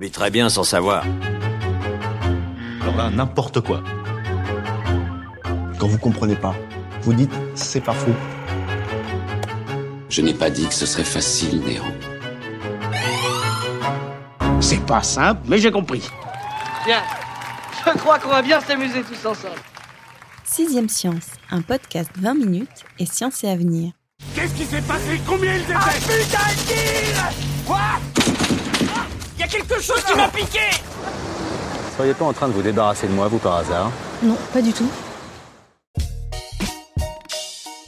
Vit très bien sans savoir. Alors là, n'importe quoi. Quand vous comprenez pas, vous dites c'est pas faux. Je n'ai pas dit que ce serait facile, Néo. C'est pas simple, mais j'ai compris. Bien. Je crois qu'on va bien s'amuser tous ensemble. Sixième Science, un podcast 20 minutes et science et avenir. Qu'est-ce qui s'est passé? Combien ils étaient? Ah putain de Quoi? Quelque chose qui m'a piqué Soyez pas en train de vous débarrasser de moi, vous, par hasard. Non, pas du tout.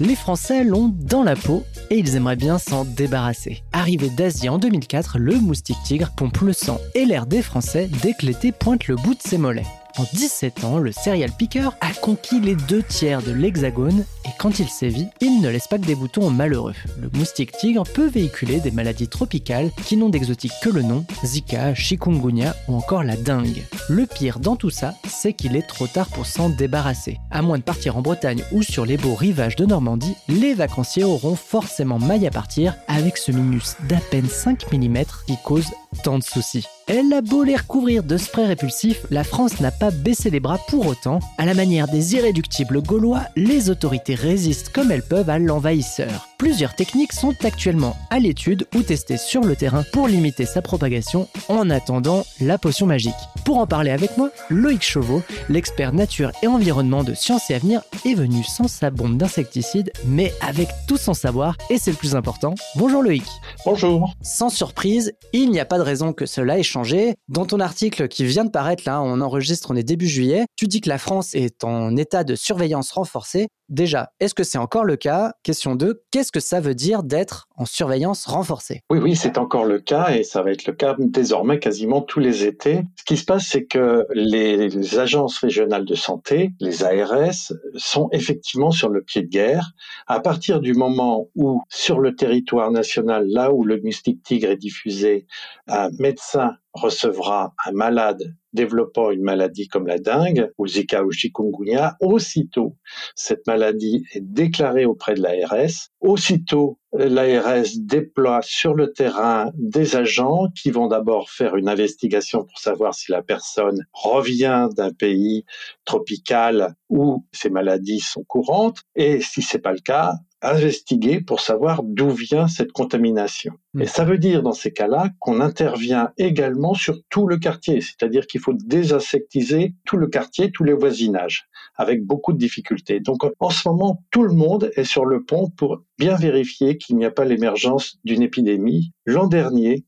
Les Français l'ont dans la peau et ils aimeraient bien s'en débarrasser. Arrivé d'Asie en 2004, le moustique tigre pompe le sang et l'air des Français dès que l'été pointe le bout de ses mollets. En 17 ans, le serial picker a conquis les deux tiers de l'hexagone et quand il sévit, il ne laisse pas que des boutons aux malheureux. Le moustique tigre peut véhiculer des maladies tropicales qui n'ont d'exotique que le nom, Zika, chikungunya ou encore la dengue. Le pire dans tout ça, c'est qu'il est trop tard pour s'en débarrasser. À moins de partir en Bretagne ou sur les beaux rivages de Normandie, les vacanciers auront forcément maille à partir avec ce minus d'à peine 5 mm qui cause tant de soucis. Elle a beau les recouvrir de spray répulsif, la France n'a pas baissé les bras pour autant. À la manière des irréductibles gaulois, les autorités résistent comme elles peuvent à l'envahisseur. Plusieurs techniques sont actuellement à l'étude ou testées sur le terrain pour limiter sa propagation en attendant la potion magique. Pour en parler avec moi, Loïc Chauveau, l'expert nature et environnement de Sciences et Avenir, est venu sans sa bombe d'insecticides, mais avec tout son savoir, et c'est le plus important. Bonjour Loïc. Bonjour. Sans surprise, il n'y a pas de raison que cela ait changé. Dans ton article qui vient de paraître là, on enregistre, on est début juillet, tu dis que la France est en état de surveillance renforcée. Déjà, est-ce que c'est encore le cas? Question 2, qu'est-ce que ça veut dire d'être en surveillance renforcée? Oui, oui, c'est encore le cas et ça va être le cas désormais quasiment tous les étés. Ce qui se passe, c'est que les agences régionales de santé, les ARS, sont effectivement sur le pied de guerre. À partir du moment où, sur le territoire national, là où le mystique tigre est diffusé, un médecin recevra un malade développant une maladie comme la dengue ou Zika ou chikungunya, aussitôt cette maladie est déclarée auprès de l'ARS, aussitôt l'ARS déploie sur le terrain des agents qui vont d'abord faire une investigation pour savoir si la personne revient d'un pays tropical où ces maladies sont courantes et si c'est pas le cas, investiguer pour savoir d'où vient cette contamination. Et ça veut dire dans ces cas-là qu'on intervient également sur tout le quartier, c'est-à-dire qu'il faut désinsectiser tout le quartier, tous les voisinages, avec beaucoup de difficultés. Donc en ce moment, tout le monde est sur le pont pour bien vérifier qu'il n'y a pas l'émergence d'une épidémie. L'an dernier,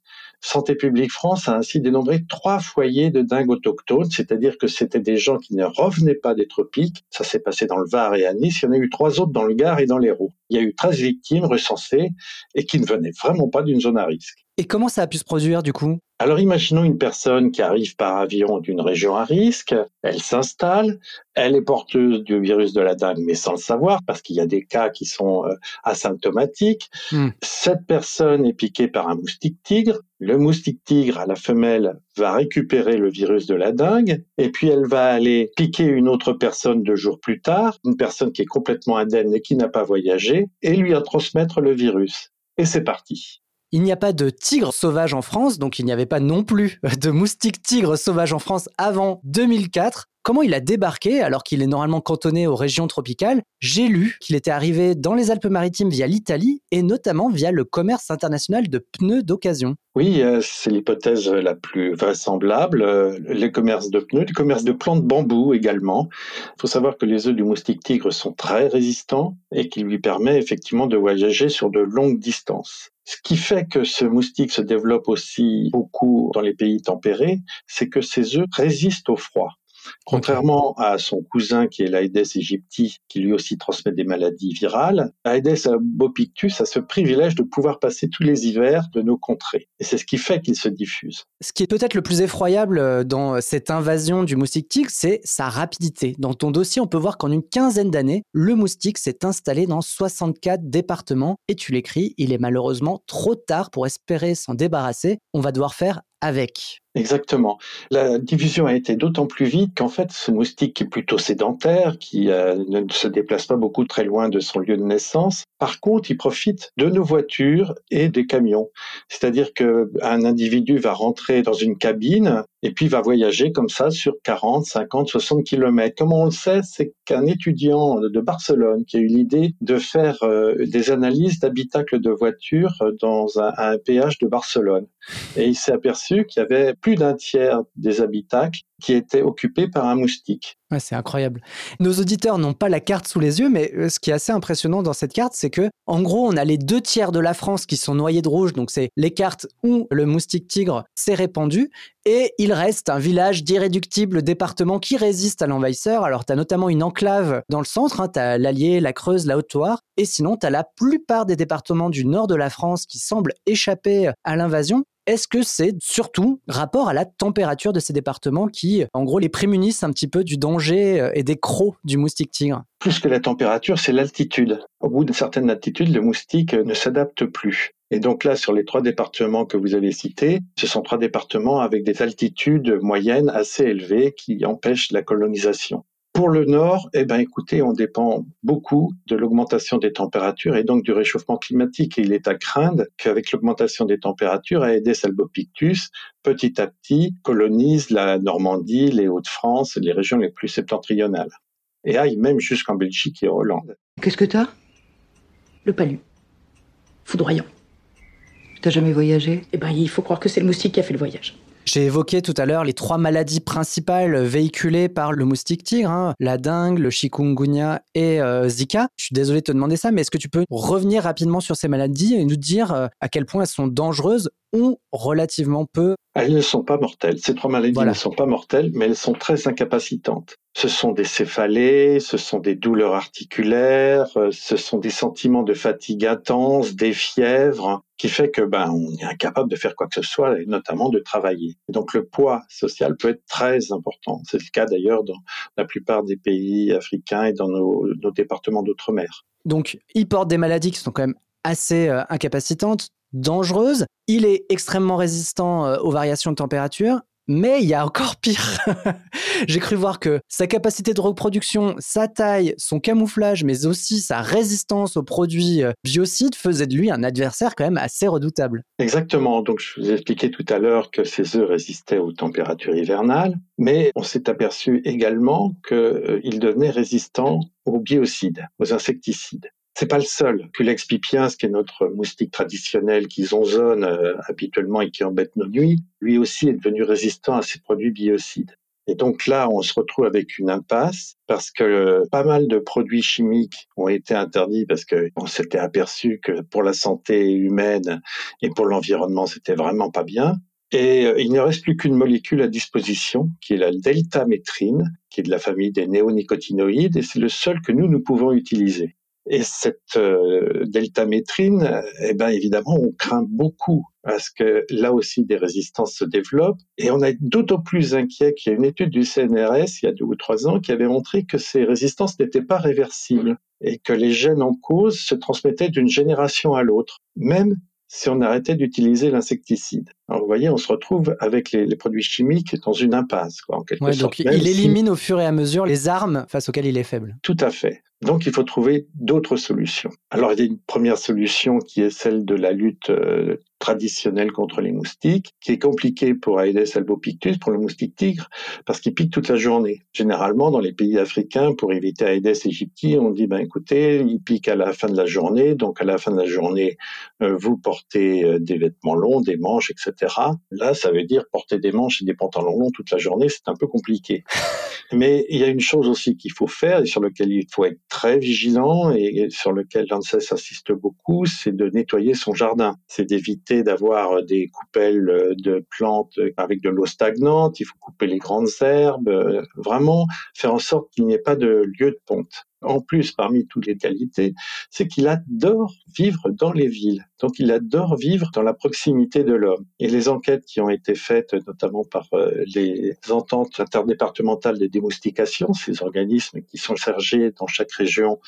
Santé publique France a ainsi dénombré trois foyers de dingue autochtones, c'est-à-dire que c'était des gens qui ne revenaient pas des tropiques. Ça s'est passé dans le Var et à Nice. Il y en a eu trois autres dans le Gard et dans l'Hérault. Il y a eu 13 victimes recensées et qui ne venaient vraiment pas d'une zone à risque. Et comment ça a pu se produire du coup? Alors imaginons une personne qui arrive par avion d'une région à risque, elle s'installe, elle est porteuse du virus de la dengue mais sans le savoir parce qu'il y a des cas qui sont euh, asymptomatiques. Hmm. Cette personne est piquée par un moustique tigre, le moustique tigre à la femelle va récupérer le virus de la dengue et puis elle va aller piquer une autre personne deux jours plus tard, une personne qui est complètement indemne et qui n'a pas voyagé et lui en transmettre le virus. Et c'est parti. Il n'y a pas de tigre sauvage en France, donc il n'y avait pas non plus de moustique tigre sauvage en France avant 2004. Comment il a débarqué alors qu'il est normalement cantonné aux régions tropicales J'ai lu qu'il était arrivé dans les Alpes-Maritimes via l'Italie et notamment via le commerce international de pneus d'occasion. Oui, euh, c'est l'hypothèse la plus vraisemblable. Euh, Les commerces de pneus, les commerces de plants de bambou également. Il faut savoir que les œufs du moustique tigre sont très résistants et qui lui permet effectivement de voyager sur de longues distances. Ce qui fait que ce moustique se développe aussi beaucoup dans les pays tempérés, c'est que ces œufs résistent au froid. Contrairement à son cousin qui est l'Aedes aegypti, qui lui aussi transmet des maladies virales, l'Aedes albopictus a ce privilège de pouvoir passer tous les hivers de nos contrées. Et c'est ce qui fait qu'il se diffuse. Ce qui est peut-être le plus effroyable euh, dans cette invasion du moustique tigre, c'est sa rapidité. Dans ton dossier, on peut voir qu'en une quinzaine d'années, le moustique s'est installé dans 64 départements. Et tu l'écris, il est malheureusement trop tard pour espérer s'en débarrasser. On va devoir faire avec. Exactement. La diffusion a été d'autant plus vite qu'en fait, ce moustique est plutôt sédentaire, qui euh, ne se déplace pas beaucoup très loin de son lieu de naissance, par contre, il profite de nos voitures et des camions. C'est-à-dire qu'un individu va rentrer dans une cabine et puis va voyager comme ça sur 40, 50, 60 kilomètres. Comme on le sait, c'est qu'un étudiant de Barcelone qui a eu l'idée de faire euh, des analyses d'habitacles de voitures dans un, un péage de Barcelone. Et il s'est aperçu qu'il y avait plus d'un tiers des habitacles qui étaient occupés par un moustique. c'est incroyable. Nos auditeurs n'ont pas la carte sous les yeux, mais euh, ce qui est assez impressionnant dans cette carte, c'est que, en gros, on a les deux tiers de la France qui sont noyés de rouge, donc c'est les cartes où le moustique tigre s'est répandu, et il reste un village d'irréductibles départements qui résiste à l'envahisseur. Alors, tu as notamment une enclave dans le centre, hein, tu as l'Allier, la Creuse, la Haute-Loire, et sinon, tu as la plupart des départements du nord de la France qui semblent échapper à l'invasion. Est-ce que c'est surtout rapport à la température de ces départements qui, en gros, les prémunissent un petit peu du danger euh, et des crocs du moustique tigre? Plus que la température, c'est l'altitude. Au bout d'une certaine altitude, le moustique ne s'adapte plus. Et donc là, sur les trois départements que vous avez cités, ce sont trois départements avec des altitudes moyennes assez élevées qui empêchent la colonisation. Pour le nord, eh ben, écoutez, on dépend beaucoup de l'augmentation des températures et donc du réchauffement climatique. Et il est à craindre qu'avec l'augmentation des températures, Aedes albopictus, petit à petit, colonise la Normandie, les Hauts-de-France, les régions les plus septentrionales. Et aille même jusqu'en Belgique et en Hollande. Qu'est-ce que t'as? Le palu. Foudroyant. T'as jamais voyagé? Eh ben, il faut croire que c'est le moustique qui a fait le voyage. J'ai évoqué tout à l'heure les trois maladies principales véhiculées par le moustique tigre, hein. la dengue, le chikungunya et euh, Zika. Je suis désolé de te demander ça, mais est-ce que tu peux revenir rapidement sur ces maladies et nous dire euh, à quel point elles sont dangereuses ou relativement peu? Elles ne sont pas mortelles. Ces trois maladies ne sont pas mortelles, mais elles sont très incapacitantes. Ce sont des céphalées, ce sont des douleurs articulaires, euh, ce sont des sentiments de fatigue intense, des fièvres, qui fait que ben on est incapable de faire quoi que ce soit, et notamment de travailler. Et donc le poids social peut être très important. C'est le cas d'ailleurs dans la plupart des pays africains et dans nos, départements d'outre-mer. Donc il porte des maladies qui sont quand même assez euh, incapacitantes, dangereuses. Il est extrêmement résistant euh, aux variations de température. Mais il y a encore pire. J'ai cru voir que sa capacité de reproduction, sa taille, son camouflage, mais aussi sa résistance aux produits euh, biocides faisaient de lui un adversaire quand même assez redoutable. Exactement. Donc, je vous ai expliqué tout à l'heure que ces œufs résistaient aux températures hivernales, mais on s'est aperçu également qu'ils devenaient résistants aux biocides, aux insecticides. C'est pas le seul. Culex pipiens, qui est notre moustique traditionnel qui zonzonne euh, habituellement et qui embête nos nuits, lui aussi est devenu résistant à ces produits biocides. Et donc là, on se retrouve avec une impasse parce que euh, pas mal de produits chimiques ont été interdits parce qu'on s'était aperçu que pour la santé humaine et pour l'environnement, c'était vraiment pas bien. Et euh, il ne reste plus qu'une molécule à disposition, qui est la deltamétrine, qui est de la famille des néonicotinoïdes, et c'est le seul que nous, nous pouvons utiliser. Et cette euh, deltamétrine, eh ben évidemment, on craint beaucoup parce que là aussi des résistances se développent. Et on est d'autant plus inquiet qu'il y a une étude du CNRS il y a deux ou trois ans qui avait montré que ces résistances n'étaient pas réversibles et que les gènes en cause se transmettaient d'une génération à l'autre, même si on arrêtait d'utiliser l'insecticide. Alors vous voyez, on se retrouve avec les, les produits chimiques dans une impasse, quoi, en quelque Ouais, sorte. donc il si- élimine au fur et à mesure les armes face auxquelles il est faible. Tout à fait. Donc il faut trouver d'autres solutions. Alors il y a une première solution qui est celle de la lutte euh, traditionnelle contre les moustiques, qui est compliquée pour Aedes albopictus, pour le moustique tigre, parce qu'il pique toute la journée. Généralement, dans les pays africains, pour éviter Aedes aegypti, on dit, ben écoutez, il pique à la fin de la journée, donc à la fin de la journée, euh, vous portez euh, des vêtements longs, des manches, etc. Là, ça veut dire porter des manches et des pantalons longs toute la journée, c'est un peu compliqué. Mais il y a une chose aussi qu'il faut faire et sur laquelle il faut être très vigilant et sur lequel l'ANSES insiste beaucoup, c'est de nettoyer son jardin. C'est d'éviter d'avoir des coupelles de plantes avec de l'eau stagnante. Il faut couper les grandes herbes. Vraiment faire en sorte qu'il n'y ait pas de lieu de ponte en plus, parmi toutes les qualités, c'est qu'il adore vivre dans les villes. Donc, il adore vivre dans la proximité de l'homme. Et les enquêtes qui ont été faites, notamment par euh, les ententes interdépartementales des démoustications, ces organismes qui sont chargés dans chaque région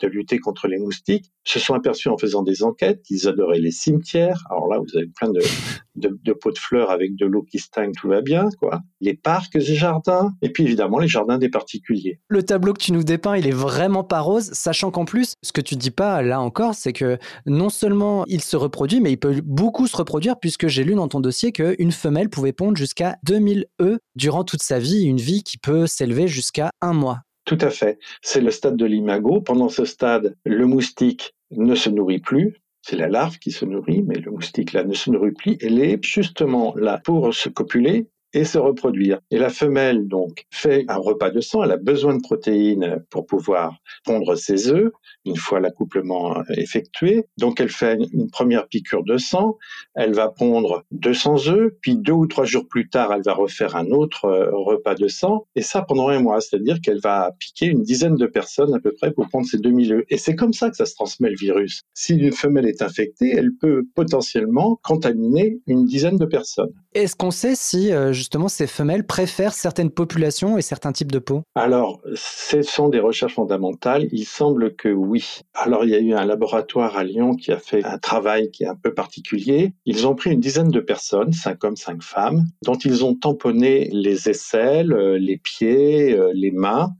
de lutter contre les moustiques, se sont aperçus en faisant des enquêtes qu'ils adoraient les cimetières. Alors là, vous avez plein de, pots de fleurs avec de l'eau qui stagne, tout va bien, quoi. Les parcs et jardins, et puis évidemment les jardins des particuliers. Le tableau que tu nous dépeins, il est vraiment pas rose, sachant qu'en plus, ce que tu dis pas là encore, c'est que non seulement il se reproduit, mais il peut beaucoup se reproduire, puisque j'ai lu dans ton dossier qu'une femelle pouvait pondre jusqu'à 2000 œufs durant toute sa vie, une vie qui peut s'élever jusqu'à un mois. Tout à fait. C'est le stade de l'imago. Pendant ce stade, le moustique ne se nourrit plus, c'est la larve qui se nourrit, mais le moustique là ne se nourrit plus. Elle est justement là pour se copuler et se reproduire. Et la femelle, donc, fait un repas de sang. Elle a besoin de protéines pour pouvoir pondre ses œufs une fois l'accouplement effectué. Donc, elle fait une première piqûre de sang. Elle va pondre 200 œufs. Puis, deux ou trois jours plus tard, elle va refaire un autre euh, repas de sang. Et ça pendant un mois. C'est-à-dire qu'elle va piquer une dizaine de personnes à peu près pour pondre ces 2000 œufs. Et c'est comme ça que ça se transmet le virus. Si une femelle est infectée, elle peut potentiellement contaminer une dizaine de personnes. Est-ce qu'on sait si, euh, justement ces femelles préfèrent certaines populations et certains types de peau Alors, ce sont des recherches fondamentales. Il semble que oui. Alors, il y a eu un laboratoire à Lyon qui a fait un travail qui est un peu particulier. Ils ont pris une dizaine de personnes, cinq hommes, cinq femmes, dont ils ont tamponné les aisselles, euh, les pieds, euh, les mains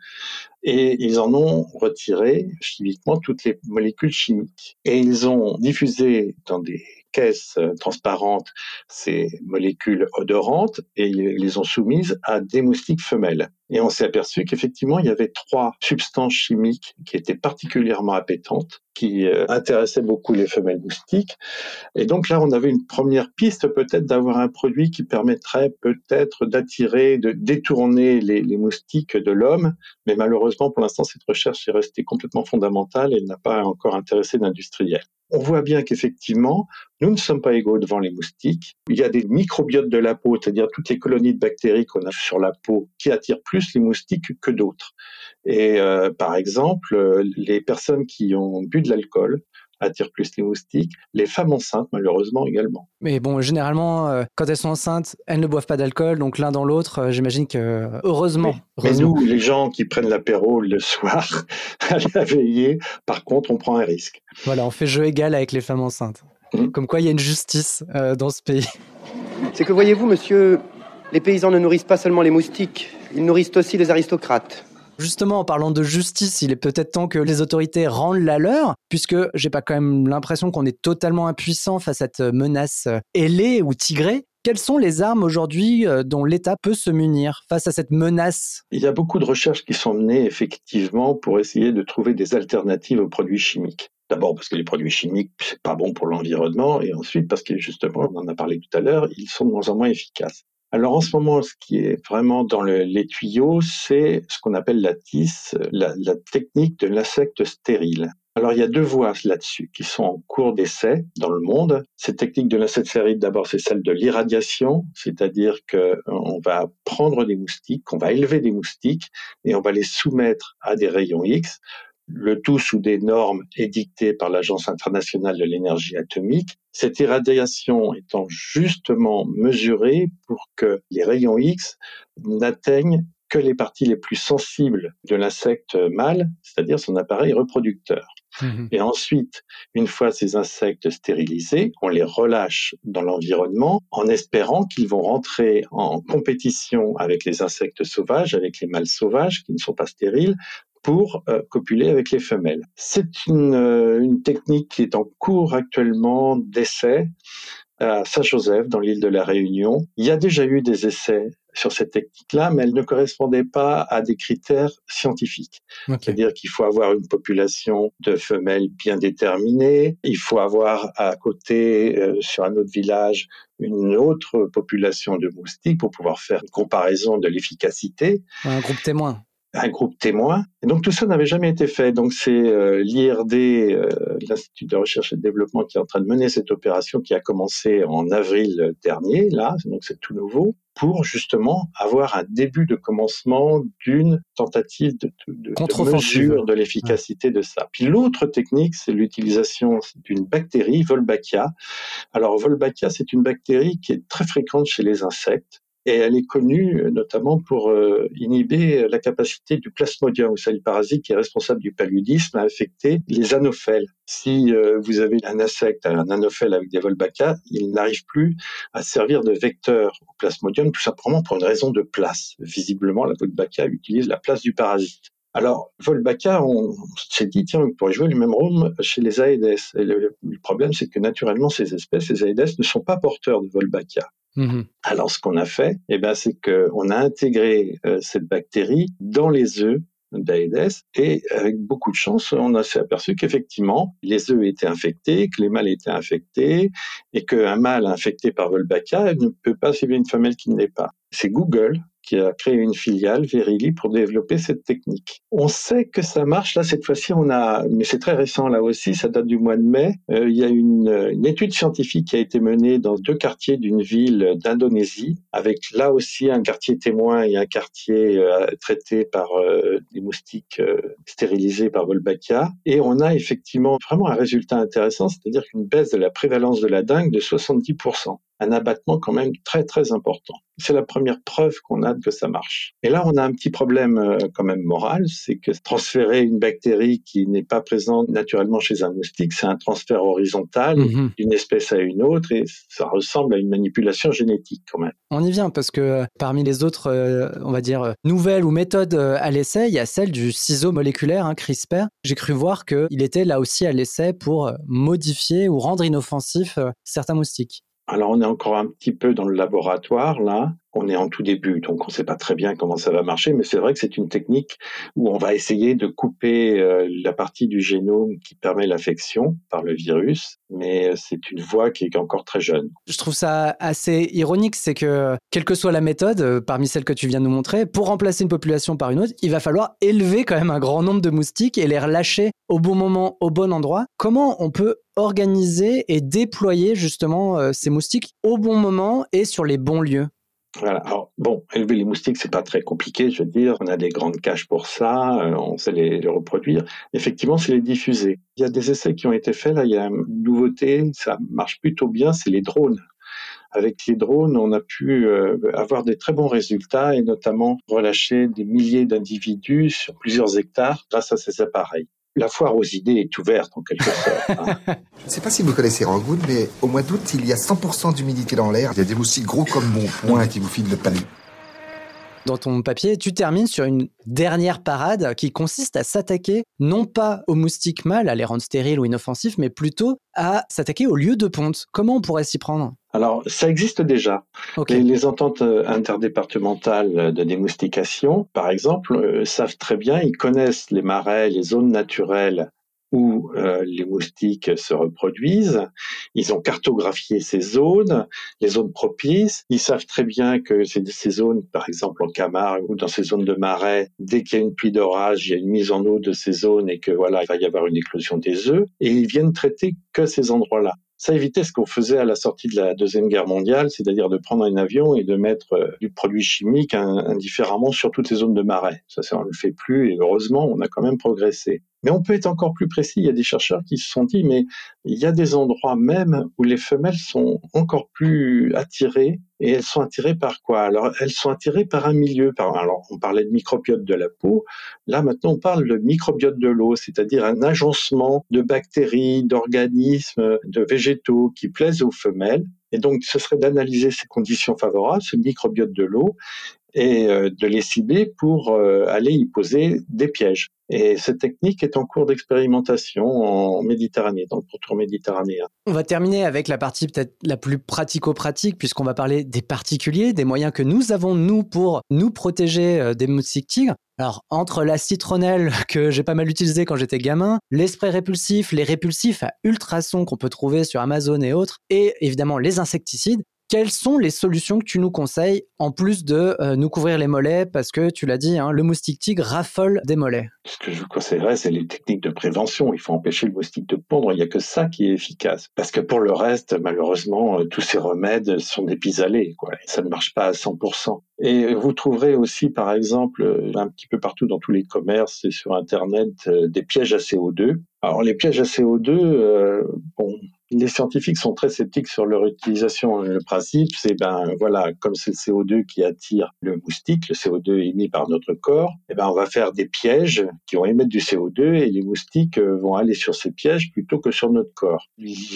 et ils en ont retiré chimiquement toutes les molécules chimiques. Et ils ont diffusé dans des caisses euh, transparentes ces molécules odorantes et les ont soumises à des moustiques femelles. Et on s'est aperçu qu'effectivement, il y avait trois substances chimiques qui étaient particulièrement appétantes, qui euh, intéressaient beaucoup les femelles moustiques. Et donc là, on avait une première piste peut-être d'avoir un produit qui permettrait peut-être d'attirer, de détourner les, les moustiques de l'homme. Mais malheureusement, pour l'instant, cette recherche est restée complètement fondamentale et n'a pas encore intéressé d'industriels on voit bien qu'effectivement, nous ne sommes pas égaux devant les moustiques. Il y a des microbiotes de la peau, c'est-à-dire toutes les colonies de bactéries qu'on a sur la peau, qui attirent plus les moustiques que d'autres. Et euh, par exemple, euh, les personnes qui ont bu de l'alcool attirent plus les moustiques, les femmes enceintes malheureusement également. Mais bon, généralement, euh, quand elles sont enceintes, elles ne boivent pas d'alcool, donc l'un dans l'autre, j'imagine que heureusement. Mais, nous, les gens qui prennent l'apéro le soir à la veillée, par contre, on prend un risque. Voilà, on fait jeu égal avec les femmes enceintes. Mmh. Comme quoi, il y a une justice dans ce pays. C'est que voyez-vous, monsieur, les paysans ne nourrissent pas seulement les moustiques, ils nourrissent aussi les aristocrates. Justement, en parlant de justice, il est peut-être temps que les autorités rendent la leur, puisque j'ai pas quand même l'impression qu'on est totalement impuissant face à cette menace ailée ou tigrée. Quelles sont les armes aujourd'hui euh, dont l'État peut se munir face à cette menace? Il y a beaucoup de recherches qui sont menées effectivement pour essayer de trouver des alternatives aux produits chimiques. D'abord parce que les produits chimiques, c'est pas bon pour l'environnement, et ensuite parce que justement, on en a parlé tout à l'heure, ils sont de moins en moins efficaces. Alors en ce moment, ce qui est vraiment dans le, les tuyaux, c'est ce qu'on appelle la TIS, la, technique de l'insecte stérile. Alors il y a deux voies là-dessus qui sont en cours d'essai dans le monde. Cette technique de l'insecte stérile, d'abord, c'est celle de l'irradiation, c'est-à-dire qu'on va prendre des moustiques, on va élever des moustiques et on va les soumettre à des rayons X le tout sous des normes édictées par l'Agence internationale de l'énergie atomique, cette irradiation étant justement mesurée pour que les rayons X n'atteignent que les parties les plus sensibles de l'insecte mâle, c'est-à-dire son appareil reproducteur. Mmh Et ensuite, une fois ces insectes stérilisés, on les relâche dans l'environnement en espérant qu'ils vont rentrer en compétition avec les insectes sauvages, avec les mâles sauvages qui ne sont pas stériles, pour euh, copuler avec les femelles. C'est euh, une, technique qui est en cours actuellement d'essai à Saint-Joseph, dans l'île de la Réunion. Il y a déjà eu des essais sur cette technique-là, mais elle ne correspondait pas à des critères scientifiques. C'est-à-dire qu'il faut avoir une population de femelles bien déterminée, il faut avoir à côté, euh, sur un autre village, une autre population de moustiques pour pouvoir faire une comparaison de l'efficacité. Un groupe témoin un groupe témoin. Et donc tout ça n'avait jamais été fait. Donc c'est euh, l'IRD, euh, l'Institut de recherche et de développement, qui est en train de mener cette opération qui a commencé en avril dernier, là, donc c'est tout nouveau, pour justement avoir un début de commencement d'une tentative de, de, de mesure de l'efficacité de ça. Puis l'autre technique, c'est l'utilisation d'une bactérie, Wolbachia. Alors Wolbachia, c'est une bactérie qui est très fréquente chez les insectes et elle est connue euh, notamment pour euh, inhiber la capacité du plasmodium, ou le parasite qui est responsable du paludisme, à affecter les anophèles. Si euh, vous avez un insecte, un anophèle avec des Wolbachia, il n'arrive plus à servir de vecteur au plasmodium, tout simplement pour une raison de place. Visiblement, la Wolbachia utilise la place du parasite. Alors, Wolbachia, on s'est dit, tiens, on pourrait jouer le même rôle chez les Aedes. Et le, problème, c'est que naturellement, ces espèces, les Aedes, ne sont pas porteurs de Wolbachia. Mmh Alors, ce qu'on a fait, eh ben, c'est qu'on a intégré euh, cette bactérie dans les œufs d'Aedes et avec beaucoup de chance, on s'est aperçu qu'effectivement, les œufs étaient infectés, que les mâles étaient infectés et qu'un mâle infecté par Wolbachia ne peut pas suivre une femelle qui ne l'est pas. C'est Google qui a créé une filiale, Verily, pour développer cette technique. On sait que ça marche. Là, cette fois-ci, on a, mais c'est très récent là aussi, ça date du mois de mai. Euh, il y a une, une, étude scientifique qui a été menée dans deux quartiers d'une ville d'Indonésie, avec là aussi un quartier témoin et un quartier euh, traité par euh, des moustiques stérilisés par Wolbachia. Et on a effectivement vraiment un résultat intéressant, c'est-à-dire qu'une baisse de la prévalence de la dengue de 70% un abattement quand même très très important. C'est la première preuve qu'on a que ça marche. Et là, on a un petit problème euh, quand même moral, c'est que transférer une bactérie qui n'est pas présente naturellement chez un moustique, c'est un transfert horizontal mmh d'une espèce à une autre et ça ressemble à une manipulation génétique quand même. On y vient parce que euh, parmi les autres, euh, on va dire, nouvelles ou méthodes à l'essai, il y a celle du ciseau moléculaire, hein, CRISPR. J'ai cru voir qu'il était là aussi à l'essai pour modifier ou rendre inoffensif certains moustiques. Alors on est encore un petit peu dans le laboratoire là, on est en tout début, donc on ne sait pas très bien comment ça va marcher, mais c'est vrai que c'est une technique où on va essayer de couper euh, la partie du génome qui permet l'affection par le virus, mais c'est une voie qui est encore très jeune. Je trouve ça assez ironique, c'est que quelle que soit la méthode, euh, parmi celles que tu viens de nous montrer, pour remplacer une population par une autre, il va falloir élever quand même un grand nombre de moustiques et les relâcher au bon moment, au bon endroit. Comment on peut organiser et déployer justement euh, ces moustiques au bon moment et sur les bons lieux? Voilà. Alors, bon, élever les moustiques, c'est pas très compliqué, je veux dire. On a des grandes cages pour ça, euh, on sait les, les, reproduire. Effectivement, c'est les diffuser. Il y a des essais qui ont été faits, là, il y a une nouveauté, ça marche plutôt bien, c'est les drones. Avec les drones, on a pu euh, avoir des très bons résultats et notamment relâcher des milliers d'individus sur plusieurs hectares grâce à ces appareils la foire aux idées est ouverte en quelque sorte. Hein. Je ne sais pas si vous connaissez Rangoon, mais au mois d'août, il y a 100% d'humidité dans l'air. Il y a des moustiques gros comme mon poing qui vous filent le palais. Dans ton papier, tu termines sur une dernière parade qui consiste à s'attaquer non pas aux moustiques mâles, à les rendre stériles ou inoffensifs, mais plutôt à s'attaquer aux lieux de ponte. Comment on pourrait s'y prendre? Alors, ça existe déjà. Les, les, ententes euh, interdépartementales de démoustication, par exemple, euh, savent très bien, ils connaissent les marais, les zones naturelles où euh, les moustiques se reproduisent. Ils ont cartographié ces zones, les zones propices. Ils savent très bien que ces zones, par exemple en Camargue ou dans ces zones de marais, dès qu'il y a une pluie d'orage, il y a une mise en eau de ces zones et que voilà, il va y avoir une éclosion des œufs. Et ils viennent traiter que ces endroits-là. Ça évitait ce qu'on faisait à la sortie de la Deuxième Guerre mondiale, c'est-à-dire de prendre un avion et de mettre euh, du produit chimique indifféremment sur toutes les zones de marais. Ça on ne le fait plus et heureusement, on a quand même progressé. Mais on peut être encore plus précis. Il y a des chercheurs qui se sont dit, mais il y a des endroits même où les femelles sont encore plus attirées. Et elles sont attirées par quoi? Alors, elles sont attirées par un milieu. Par, alors, on parlait de microbiote de la peau. Là, maintenant, on parle de microbiote de l'eau, c'est-à-dire un agencement de bactéries, d'organismes, de végétaux qui plaisent aux femelles. Et donc, ce serait d'analyser ces conditions favorables, ce microbiote de l'eau, et euh, de les cibler pour euh, aller y poser des pièges. Et cette technique est en cours d'expérimentation en Méditerranée, dans le pourtour méditerranéen. On va terminer avec la partie peut-être la plus pratico-pratique, puisqu'on va parler des particuliers, des moyens que nous avons, nous, pour nous protéger euh, des moustiques tigres. Alors, entre la citronnelle que j'ai pas mal utilisée quand j'étais gamin, les sprays répulsifs, les répulsifs à ultrasons qu'on peut trouver sur Amazon et autres, et évidemment les insecticides, quelles sont les solutions que tu nous conseilles en plus de euh, nous couvrir les mollets? Parce que tu l'as dit, hein, le moustique tigre raffole des mollets Ce que je vous conseillerais, c'est les techniques de prévention. Il faut empêcher le moustique de pondre. Il n'y a que ça qui est efficace. Parce que pour le reste, malheureusement, euh, tous ces remèdes sont des pis-aller. Ça ne marche pas à 100%. Et vous trouverez aussi, par exemple, euh, un petit peu partout dans tous les commerces et sur Internet, des pièges à CO2. Alors les pièges à CO2, bon, les scientifiques sont très sceptiques sur leur utilisation. Le principe, c'est ben voilà, comme c'est le CO2 qui attire le moustique, le CO2 émis par notre corps, et eh ben on va faire des pièges qui vont émettre du CO2 et les moustiques euh, vont aller sur ces pièges plutôt que sur notre corps.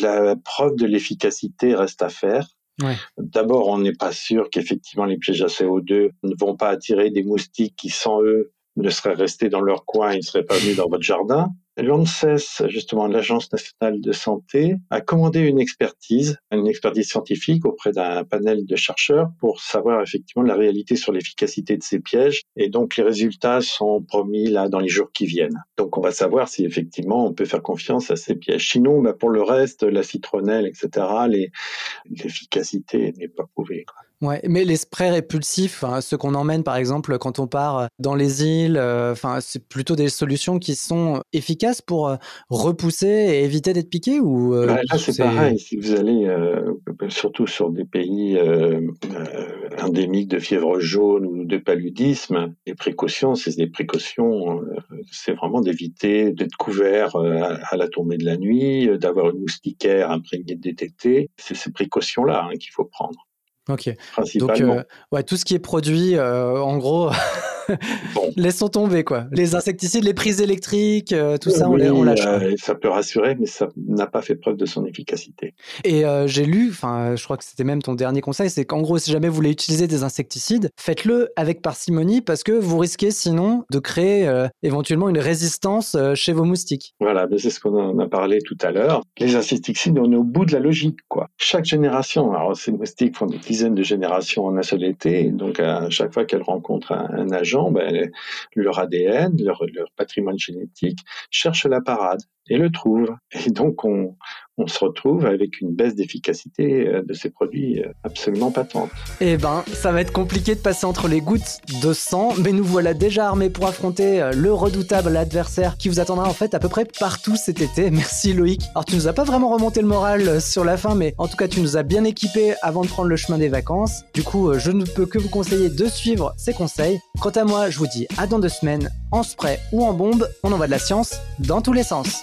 La preuve de l'efficacité reste à faire. Ouais. D'abord, on n'est pas sûr qu'effectivement les pièges à CO2 ne vont pas attirer des moustiques qui, sans eux, ne seraient restés dans leur coin, ils ne seraient pas venus dans votre jardin. L'ANSES, justement, l'Agence nationale de santé, a commandé une expertise, une expertise scientifique auprès d'un panel de chercheurs pour savoir effectivement la réalité sur l'efficacité de ces pièges. Et donc, les résultats sont promis là dans les jours qui viennent. Donc, on va savoir si effectivement on peut faire confiance à ces pièges. Sinon, bah, pour le reste, la citronnelle, etc., l'efficacité n'est pas prouvée. Ouais, mais les sprays répulsifs, hein, ceux qu'on emmène par exemple quand on part euh, dans les îles, euh, c'est plutôt des solutions qui sont efficaces pour euh, repousser et éviter d'être piqué ou bah, Là c'est pareil, si vous allez surtout sur des pays endémiques de fièvre jaune ou de paludisme, les précautions, c'est des précautions, c'est vraiment d'éviter d'être couvert à, la tombée de la nuit, d'avoir une moustiquaire imprégnée de DTT. C'est ces précautions-là hein, qu'il faut prendre. Ok. Donc, euh, ouais, tout ce qui est produit, euh, en gros, laissons tomber quoi. Les insecticides, les prises électriques, euh, tout ça, on, on lâche. ça peut rassurer, mais ça n'a pas fait preuve de son efficacité. Et j'ai lu, enfin, je crois que c'était même ton dernier conseil, c'est qu'en gros, si jamais vous voulez utiliser des insecticides, faites-le avec parcimonie parce que vous risquez sinon de créer éventuellement une résistance chez vos moustiques. Voilà, c'est ce qu'on en a parlé tout à l'heure. Les insecticides, on est au bout de la logique, quoi. Chaque génération, alors ces moustiques font des de générations en un seul été. Donc, à chaque fois qu'elles rencontrent un, ben, leur ADN, leur, leur, patrimoine génétique cherche la parade et le trouve. Et donc, on, on se retrouve avec une baisse d'efficacité euh, de ces produits euh, absolument patente. Eh ben, ça va être compliqué de passer entre les gouttes de sang, mais nous voilà déjà armés pour affronter euh, le redoutable adversaire qui vous attendra en fait à peu près partout cet été. Merci Loïc. Alors tu nous as pas vraiment remonté le moral sur la fin, mais en tout cas tu nous as bien équipés avant de prendre le chemin des vacances. Du coup, je ne peux que vous conseiller de suivre ces conseils. Quant à moi, je vous dis à dans deux semaines, en spray ou en bombe, on envoie de la science dans tous les sens.